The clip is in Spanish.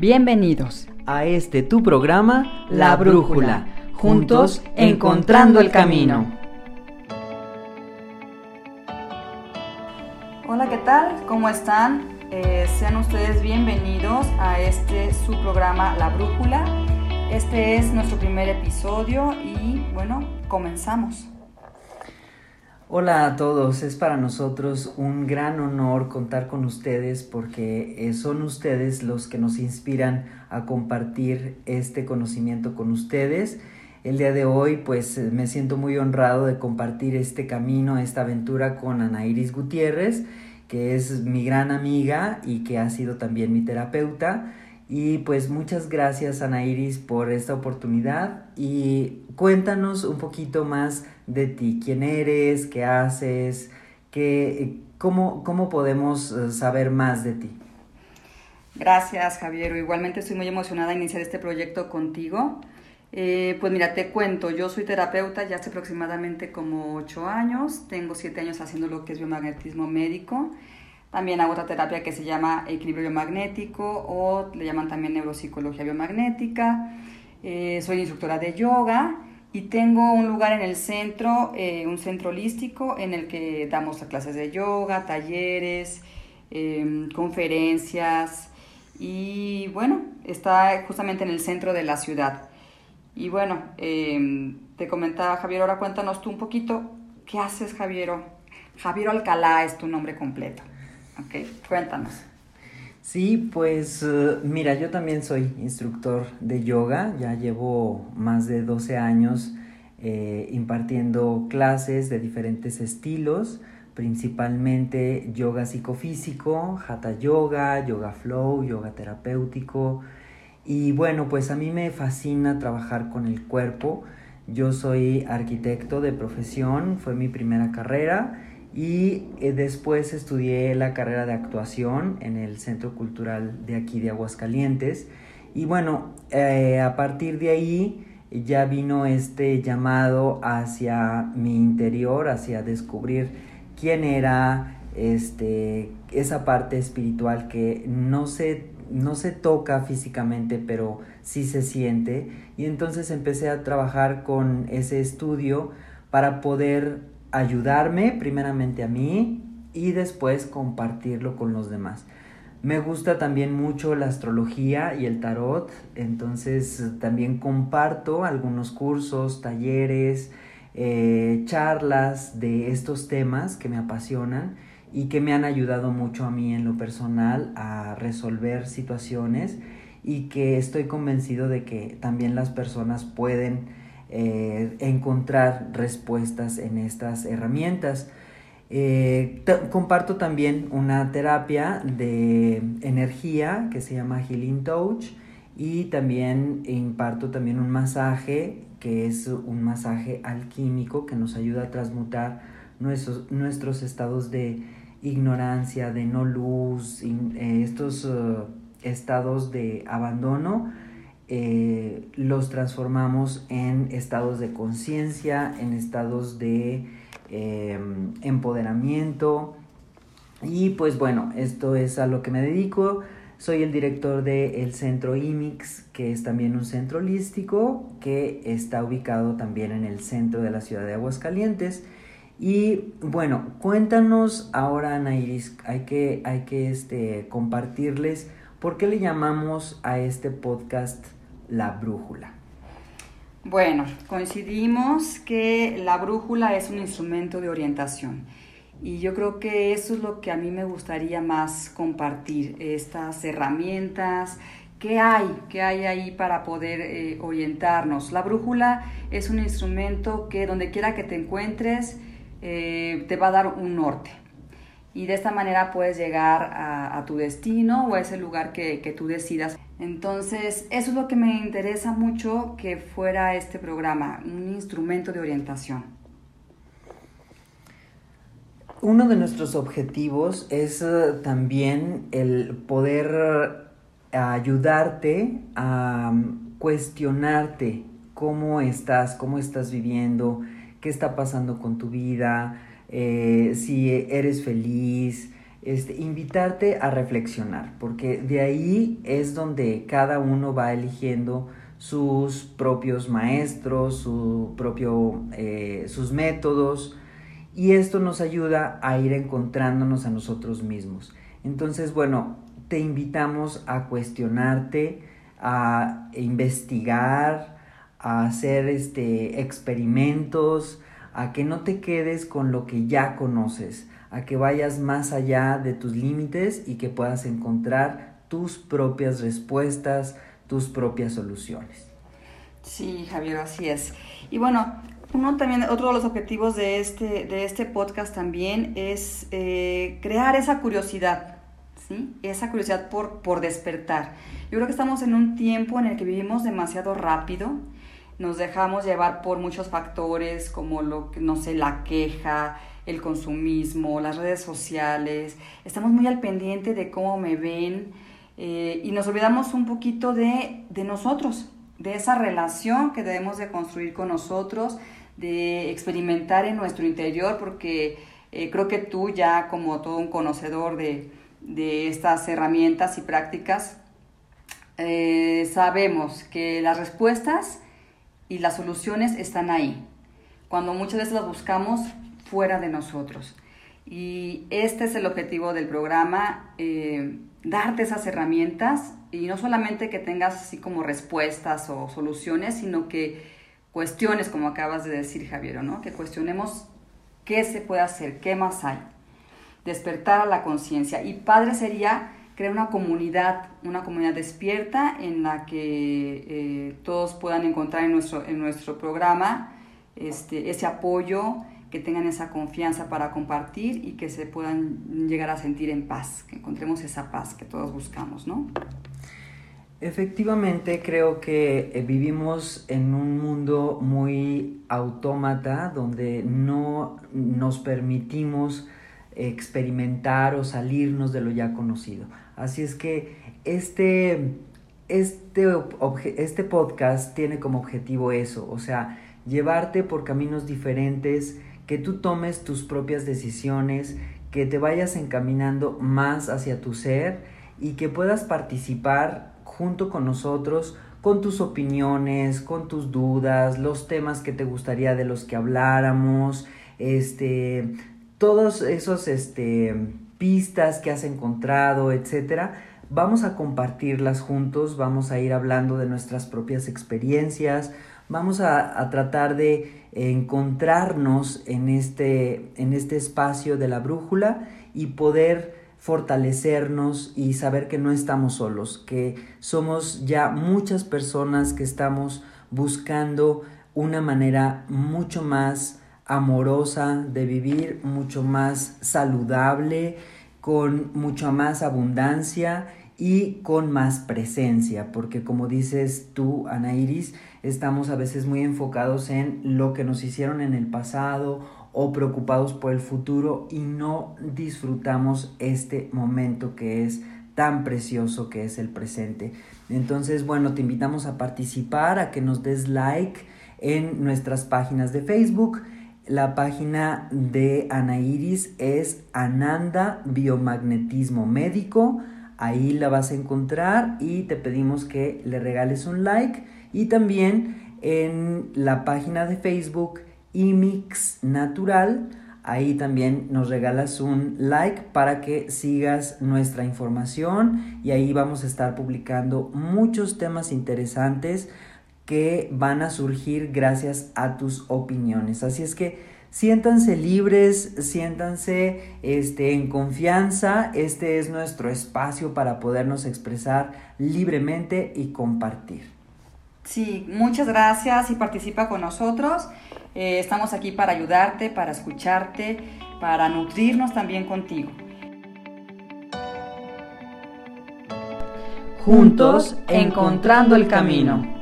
Bienvenidos a este tu programa La Brújula, juntos encontrando el camino. Hola, ¿qué tal? ¿Cómo están? Eh, sean ustedes bienvenidos a este su programa La Brújula. Este es nuestro primer episodio y bueno, comenzamos. Hola a todos, es para nosotros un gran honor contar con ustedes porque eh, son ustedes los que nos inspiran a compartir este conocimiento con ustedes. El día de hoy pues me siento muy honrado de compartir este camino, esta aventura con Ana Iris Gutiérrez, que es mi gran amiga y que ha sido también mi terapeuta. Y pues muchas gracias Ana Iris por esta oportunidad y cuéntanos un poquito más de ti, quién eres, qué haces, qué, cómo, cómo podemos eh, saber más de ti. Gracias, Javier. Igualmente estoy muy emocionada de iniciar este proyecto contigo. Eh, pues mira, te cuento, yo soy terapeuta ya hace aproximadamente como ocho años, tengo siete años haciendo lo que es biomagnetismo médico, también hago otra terapia que se llama equilibrio biomagnético o le llaman también neuropsicología biomagnética, eh, soy instructora de yoga y tengo un lugar en el centro, eh, un centro holístico en el que damos clases de yoga, talleres, em, conferencias y bueno, está justamente en el centro de la ciudad. Y bueno, em, te comentaba Javier, ahora cuéntanos tú un poquito, ¿qué haces Javiero? Javier Alcalá es tu nombre completo. Ok, cuéntanos. Sí, pues eh, mira, yo también soy instructor de yoga, ya llevo más de 12 años eh, impartiendo clases de diferentes estilos, principalmente yoga psicofísico, hatha yoga, yoga flow, yoga terapéutico. Y bueno, pues a mí me fascina trabajar con el cuerpo. Yo soy arquitecto de profesión, fue mi primera carrera y eh, después estudié la carrera de actuación en el Centro Cultural de aquí de Aguascalientes. Y bueno, eh, a partir de ahí ya vino este llamado hacia mi interior, hacia descubrir quién era este, esa parte espiritual que no se, no se toca físicamente, pero sí se siente. Y entonces empecé a trabajar con ese estudio para poder ayudarme primeramente a mí y después compartirlo con los demás. Me gusta también mucho la astrología y el tarot, entonces también comparto algunos cursos, talleres, eh, charlas de estos temas que me apasionan y que me han ayudado mucho a mí en lo personal a resolver situaciones y que estoy convencido de que también las personas pueden eh, encontrar respuestas en estas herramientas. Eh, comparto también una terapia de energía que se llama Healing Touch y también imparto también un masaje que es un masaje alquímico que nos ayuda a transmutar nuestros, nuestros estados de ignorancia, de no luz, eh, estos estados de abandono eh, los transformamos en estados de conciencia, en estados de em, empoderamiento. Y pues bueno, esto es a lo que me dedico. Soy el director del centro IMIX, que es también un centro holístico que está ubicado también en el centro de la ciudad de Aguascalientes. Y bueno, cuéntanos ahora, Ana Iris, hay que, hay que este, compartirles por qué le llamamos a este podcast la brújula? Bueno, coincidimos que la brújula es un instrumento de orientación y yo creo que eso es lo que a mí me gustaría más compartir, estas herramientas, ¿Qué hay? ¿Qué hay ahí para poder eh, orientarnos? La brújula es un instrumento que donde quiera que te encuentres eh, te va a dar un norte. Y de esta manera puedes llegar a, tu destino o a ese lugar que, que tú decidas. Entonces, eso es lo que me interesa mucho que fuera este programa, un instrumento de orientación. Uno de nuestros objetivos es eh, también el poder ayudarte a mm, cuestionarte cómo estás, cómo estás viviendo, qué está pasando con tu vida, eh, si eres feliz, este, invitarte a reflexionar, porque de ahí es donde cada uno va eligiendo sus propios maestros, su propio, eh, sus métodos, y esto nos ayuda a ir encontrándonos a nosotros mismos. Entonces, bueno, te invitamos a cuestionarte, a investigar, a hacer este, experimentos, a que no te quedes con lo que ya conoces, a que vayas más allá de tus límites y que puedas encontrar tus propias respuestas, tus propias soluciones. Sí, Javier, así es. Y bueno, uno también, otro de los objetivos de este, de este podcast también es eh, crear esa curiosidad, ¿sí? Esa curiosidad por, por despertar. Yo creo que estamos en un tiempo en el que vivimos demasiado rápido, nos dejamos llevar por muchos factores como lo no sé, la queja, el consumismo, las redes sociales, estamos muy al pendiente de cómo me ven eh, y nos olvidamos un poquito de, de nosotros, de esa relación que debemos de construir con nosotros, de experimentar en nuestro interior, porque eh, creo que tú ya como todo un conocedor de, de estas herramientas y prácticas, eh, sabemos que las respuestas y las soluciones están ahí. Cuando muchas veces las buscamos fuera de nosotros. Y este es el objetivo del programa, eh, darte esas herramientas y no solamente que tengas así como respuestas o soluciones, sino que cuestiones, como acabas de decir Javier, ¿no? que cuestionemos qué se puede hacer, qué más hay, despertar a la conciencia. Y padre sería crear una comunidad, una comunidad despierta en la que eh, todos puedan encontrar en nuestro, en nuestro programa este, ese apoyo, que tengan esa confianza para compartir y que se puedan llegar a sentir en paz, que encontremos esa paz que todos buscamos, ¿no? Efectivamente, creo que eh, vivimos en un mundo muy autómata donde no nos permitimos experimentar o salirnos de lo ya conocido. Así es que este, este, este podcast tiene como objetivo eso, o sea, llevarte por caminos diferentes, que tú tomes tus propias decisiones, que te vayas encaminando más hacia tu ser y que puedas participar junto con nosotros con tus opiniones, con tus dudas, los temas que te gustaría de los que habláramos, este, todos esos este, pistas que has encontrado, etcétera. Vamos a compartirlas juntos, vamos a ir hablando de nuestras propias experiencias, vamos a, tratar de encontrarnos en este, en este espacio de la brújula y poder fortalecernos y saber que no estamos solos, que somos ya muchas personas que estamos buscando una manera mucho más amorosa de vivir, mucho más saludable, con mucha más abundancia y con más presencia, porque como dices tú, Ana Iris, estamos a veces muy enfocados en lo que nos hicieron en el pasado o preocupados por el futuro y no disfrutamos este momento que es tan precioso que es el presente. Entonces, bueno, te invitamos a participar, a que nos des like en nuestras páginas de Facebook. La página de Ana Iris es Ananda Biomagnetismo Médico. Ahí la vas a encontrar y te pedimos que le regales un like y también en la página de Facebook Imix Natural. Ahí también nos regalas un like para que sigas nuestra información y ahí vamos a estar publicando muchos temas interesantes que van a surgir gracias a tus opiniones. Así es que Siéntanse libres, siéntanse este, en confianza. Este es nuestro espacio para podernos expresar libremente y compartir. Sí, muchas gracias y participa con nosotros. Eh, estamos aquí para ayudarte, para escucharte, para nutrirnos también contigo. Juntos, encontrando el camino.